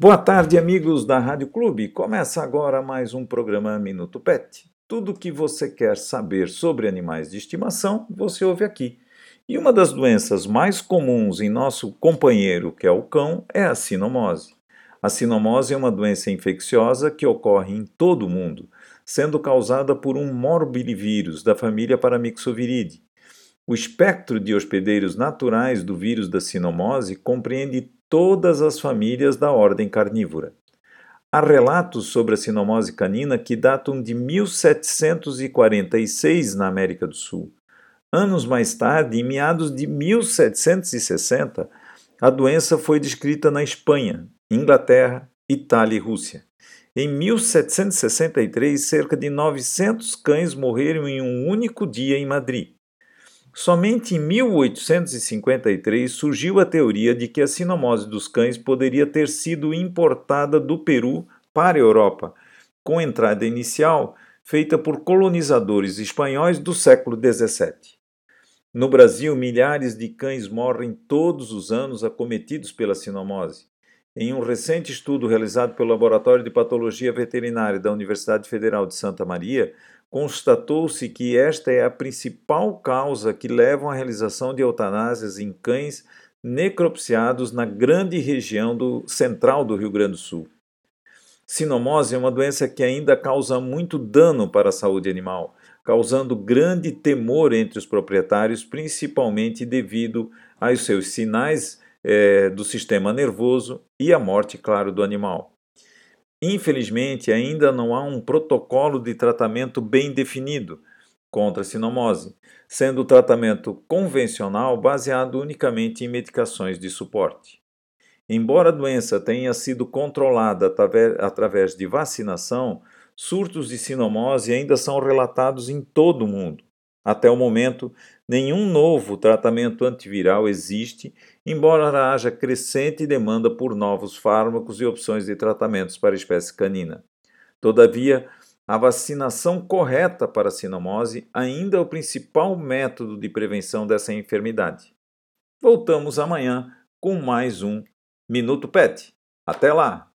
Boa tarde, amigos da Rádio Clube. Começa agora mais um programa Minuto Pet. Tudo o que você quer saber sobre animais de estimação, você ouve aqui. E uma das doenças mais comuns em nosso companheiro, que é o cão, é a sinomose. A sinomose é uma doença infecciosa que ocorre em todo o mundo, sendo causada por um morbilivírus da família Paramyxoviridae. O espectro de hospedeiros naturais do vírus da sinomose compreende todas as famílias da ordem carnívora. Há relatos sobre a sinomose canina que datam de 1746 na América do Sul. Anos mais tarde, em meados de 1760, a doença foi descrita na Espanha, Inglaterra, Itália e Rússia. Em 1763, cerca de 900 cães morreram em um único dia em Madrid. Somente em 1853 surgiu a teoria de que a sinomose dos cães poderia ter sido importada do Peru para a Europa, com entrada inicial feita por colonizadores espanhóis do século XVII. No Brasil, milhares de cães morrem todos os anos acometidos pela sinomose. Em um recente estudo realizado pelo Laboratório de Patologia Veterinária da Universidade Federal de Santa Maria, constatou-se que esta é a principal causa que leva à realização de eutanásias em cães necropsiados na grande região do central do Rio Grande do Sul. Sinomose é uma doença que ainda causa muito dano para a saúde animal, causando grande temor entre os proprietários, principalmente devido aos seus sinais é, do sistema nervoso e a morte, claro, do animal. Infelizmente, ainda não há um protocolo de tratamento bem definido contra a sinomose, sendo o tratamento convencional baseado unicamente em medicações de suporte. Embora a doença tenha sido controlada através de vacinação, surtos de sinomose ainda são relatados em todo o mundo. Até o momento, nenhum novo tratamento antiviral existe, embora haja crescente demanda por novos fármacos e opções de tratamentos para a espécie canina. Todavia, a vacinação correta para a sinomose ainda é o principal método de prevenção dessa enfermidade. Voltamos amanhã com mais um Minuto Pet. Até lá!